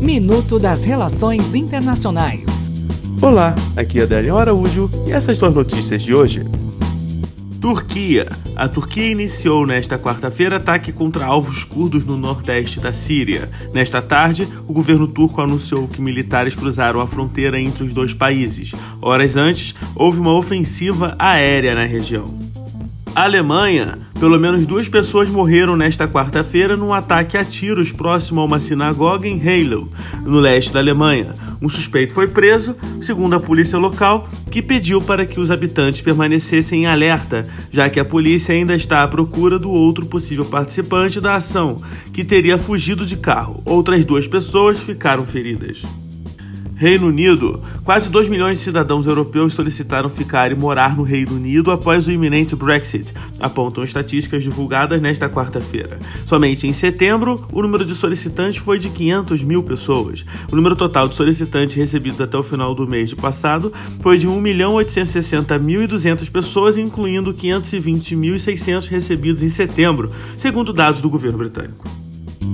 Minuto das Relações Internacionais. Olá, aqui é Adélio Araújo e essas duas notícias de hoje. Turquia. A Turquia iniciou nesta quarta-feira ataque contra alvos curdos no nordeste da Síria. Nesta tarde, o governo turco anunciou que militares cruzaram a fronteira entre os dois países. Horas antes, houve uma ofensiva aérea na região. Alemanha. Pelo menos duas pessoas morreram nesta quarta-feira num ataque a tiros próximo a uma sinagoga em Heilau, no leste da Alemanha. Um suspeito foi preso, segundo a polícia local, que pediu para que os habitantes permanecessem em alerta, já que a polícia ainda está à procura do outro possível participante da ação, que teria fugido de carro. Outras duas pessoas ficaram feridas. Reino Unido. Quase 2 milhões de cidadãos europeus solicitaram ficar e morar no Reino Unido após o iminente Brexit, apontam estatísticas divulgadas nesta quarta-feira. Somente em setembro, o número de solicitantes foi de 500 mil pessoas. O número total de solicitantes recebidos até o final do mês de passado foi de 1.860.200 pessoas, incluindo 520.600 recebidos em setembro, segundo dados do governo britânico.